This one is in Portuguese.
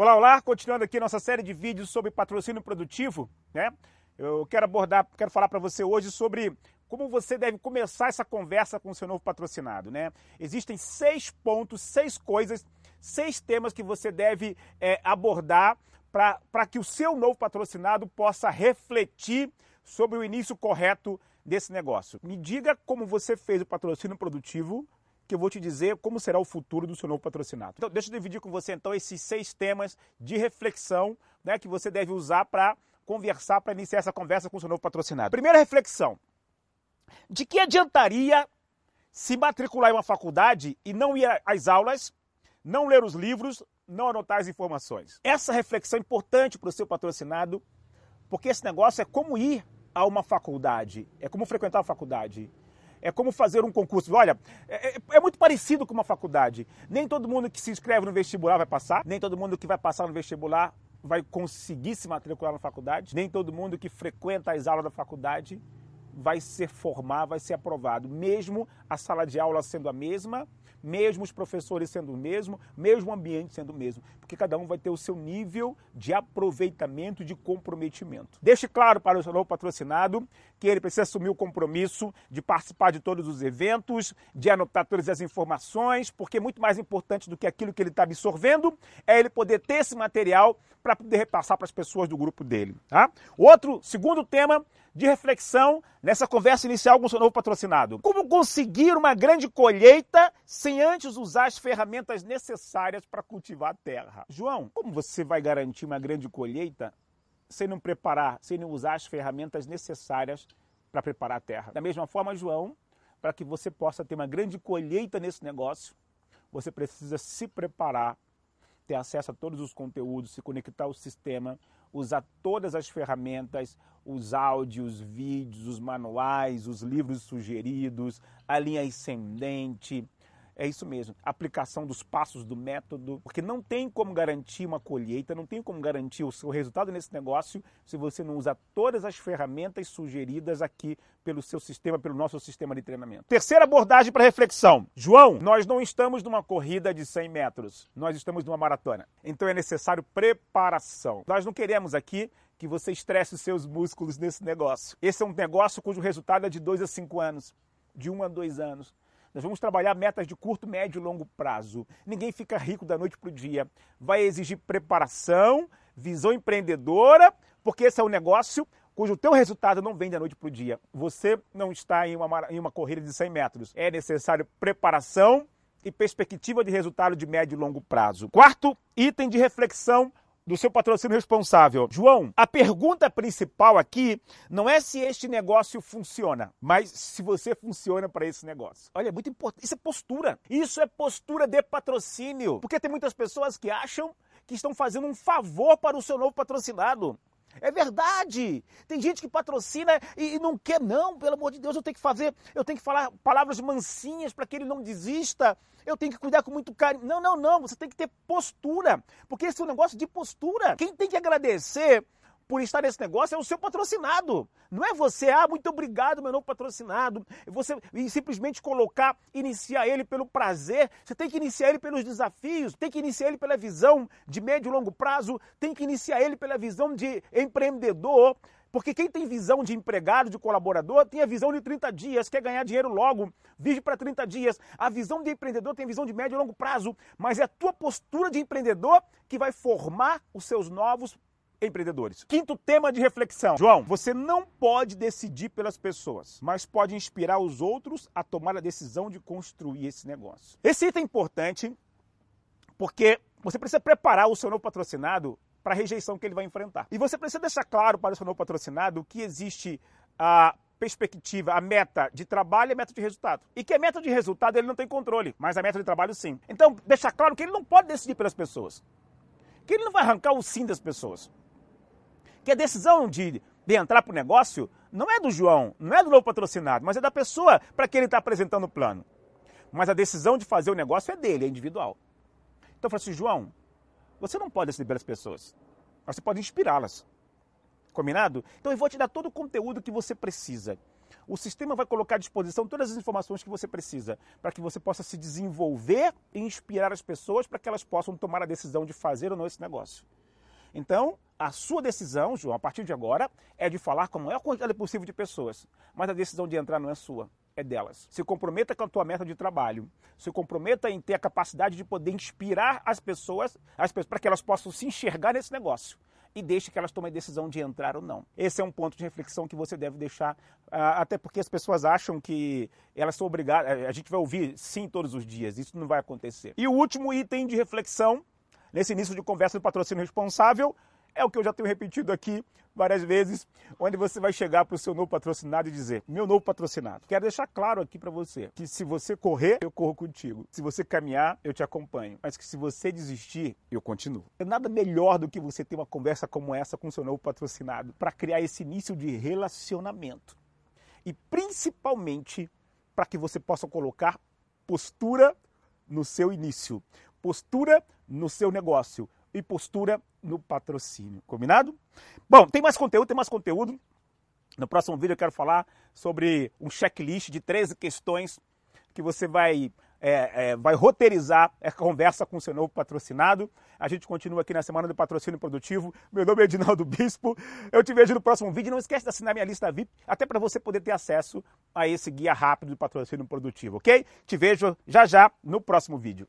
Olá, olá, continuando aqui nossa série de vídeos sobre patrocínio produtivo, né? Eu quero abordar, quero falar para você hoje sobre como você deve começar essa conversa com o seu novo patrocinado, né? Existem seis pontos, seis coisas, seis temas que você deve é, abordar para que o seu novo patrocinado possa refletir sobre o início correto desse negócio. Me diga como você fez o patrocínio produtivo que eu vou te dizer como será o futuro do seu novo patrocinado. Então, deixa eu dividir com você então esses seis temas de reflexão né, que você deve usar para conversar, para iniciar essa conversa com o seu novo patrocinado. Primeira reflexão: de que adiantaria se matricular em uma faculdade e não ir às aulas, não ler os livros, não anotar as informações? Essa reflexão é importante para o seu patrocinado, porque esse negócio é como ir a uma faculdade, é como frequentar a faculdade. É como fazer um concurso. Olha, é, é, é, muito parecido com uma faculdade. Nem todo mundo que se inscreve no vestibular vai passar, nem todo mundo que vai passar no vestibular vai conseguir se matricular na faculdade, nem todo mundo que frequenta as aulas da faculdade vai ser formar, vai ser aprovado, mesmo a sala de aula sendo a mesma, mesmo os professores sendo o mesmo, mesmo o ambiente sendo o mesmo, porque cada um vai ter o seu nível de aproveitamento, de comprometimento. Deixe claro para o seu novo patrocinado que ele precisa assumir o compromisso de participar de todos os eventos, de anotar todas as informações, porque muito mais importante do que aquilo que ele está absorvendo é ele poder ter esse material para poder repassar para as pessoas do grupo dele. Tá? Outro, segundo tema, de reflexão nessa conversa inicial com o seu novo patrocinado. Como conseguir uma grande colheita sem antes usar as ferramentas necessárias para cultivar a terra? João, como você vai garantir uma grande colheita sem não preparar, sem não usar as ferramentas necessárias para preparar a terra? Da mesma forma, João, para que você possa ter uma grande colheita nesse negócio, você precisa se preparar, ter acesso a todos os conteúdos, se conectar ao sistema, usar todas as ferramentas, os áudios, vídeos, os manuais, os livros sugeridos, a linha ascendente. É isso mesmo, aplicação dos passos do método, porque não tem como garantir uma colheita, não tem como garantir o seu resultado nesse negócio se você não usa todas as ferramentas sugeridas aqui pelo seu sistema, pelo nosso sistema de treinamento. Terceira abordagem para reflexão. João, nós não estamos numa corrida de 100 metros, nós estamos numa maratona. Então é necessário preparação. Nós não queremos aqui que você estresse os seus músculos nesse negócio. Esse é um negócio cujo resultado é de 2 a 5 anos, de 1 um a 2 anos. Nós vamos trabalhar metas de curto, médio e longo prazo. Ninguém fica rico da noite para o dia. Vai exigir preparação, visão empreendedora, porque esse é um negócio cujo teu resultado não vem da noite para o dia. Você não está em uma, em uma corrida de 100 metros. É necessário preparação e perspectiva de resultado de médio e longo prazo. Quarto item de reflexão do seu patrocínio responsável. João, a pergunta principal aqui não é se este negócio funciona, mas se você funciona para esse negócio. Olha, é muito importante. Isso é postura. Isso é postura de patrocínio. Porque tem muitas pessoas que acham que estão fazendo um favor para o seu novo patrocinado. É verdade. Tem gente que patrocina e, não quer, não, pelo amor de Deus, eu tenho que fazer, eu tenho que falar palavras mansinhas para que ele não desista. Eu tenho que cuidar com muito carinho. Não, não, não. Você tem que ter postura. Porque esse é um negócio de postura. Quem tem que agradecer por estar nesse negócio é o seu patrocinado. Não é você, ah, muito obrigado, meu novo patrocinado. Você e simplesmente colocar, iniciar ele pelo prazer. Você tem que iniciar ele pelos desafios, tem que iniciar ele pela visão de médio e longo prazo, tem que iniciar ele pela visão de empreendedor. Porque quem tem visão de empregado, de colaborador, tem a visão de 30 dias, quer ganhar dinheiro logo, vive para 30 dias. A visão de empreendedor tem visão de médio e longo prazo, mas é a tua postura de empreendedor que vai formar os seus novos empreendedores. Quinto tema de reflexão. João, você não pode decidir pelas pessoas, mas pode inspirar os outros a tomar a decisão de construir esse negócio. Esse item é importante porque você precisa preparar o seu novo patrocinado para a rejeição que ele vai enfrentar. E você precisa deixar claro para o seu novo patrocinado que existe a perspectiva, a meta de trabalho e a meta de resultado. E que a meta de resultado ele não tem controle, mas a meta de trabalho sim. Então, deixar claro que ele não pode decidir pelas pessoas. Que ele não vai arrancar o sim das pessoas que a decisão de, de entrar para o negócio não é do João, não é do novo patrocinado, mas é da pessoa para quem ele está apresentando o plano. Mas a decisão de fazer o negócio é dele, é individual. Então eu falo assim, João, você não pode decidir pelas pessoas, você pode inspirá-las. Combinado? Então eu vou te dar todo o conteúdo que você precisa. O sistema vai colocar à disposição todas as informações que você precisa para que você possa se desenvolver e inspirar as pessoas para que elas possam tomar a decisão de fazer ou não esse negócio. Então, a sua decisão, João, a partir de agora, é de falar com a maior quantidade possível de pessoas. Mas a decisão de entrar não é sua, é delas. Se comprometa com a tua meta de trabalho. Se comprometa em ter a capacidade de poder inspirar as pessoas, as pessoas para que elas possam se enxergar nesse negócio. E deixe que elas tomem a decisão de entrar ou não. Esse é um ponto de reflexão que você deve deixar, ah, até porque as pessoas acham que elas são obrigadas. A gente vai ouvir sim todos os dias, isso não vai acontecer. E o último item de reflexão nesse início de conversa do patrocínio responsável, é o que eu já tenho repetido aqui várias vezes, onde você vai chegar para o seu novo patrocinado e dizer: Meu novo patrocinado, quero deixar claro aqui para você que se você correr, eu corro contigo. Se você caminhar, eu te acompanho. Mas que se você desistir, eu continuo. É nada melhor do que você ter uma conversa como essa com o seu novo patrocinado para criar esse início de relacionamento. E principalmente para que você possa colocar postura no seu início postura no seu negócio e postura no patrocínio. Combinado? Bom, tem mais conteúdo, tem mais conteúdo. No próximo vídeo eu quero falar sobre um checklist de 13 questões que você vai, é, é, vai roteirizar a conversa com o seu novo patrocinado. A gente continua aqui na Semana do Patrocínio Produtivo. Meu nome é Edinaldo Bispo. Eu te vejo no próximo vídeo. Não esquece de assinar minha lista VIP, até para você poder ter acesso a esse guia rápido do patrocínio produtivo, ok? Te vejo já já no próximo vídeo.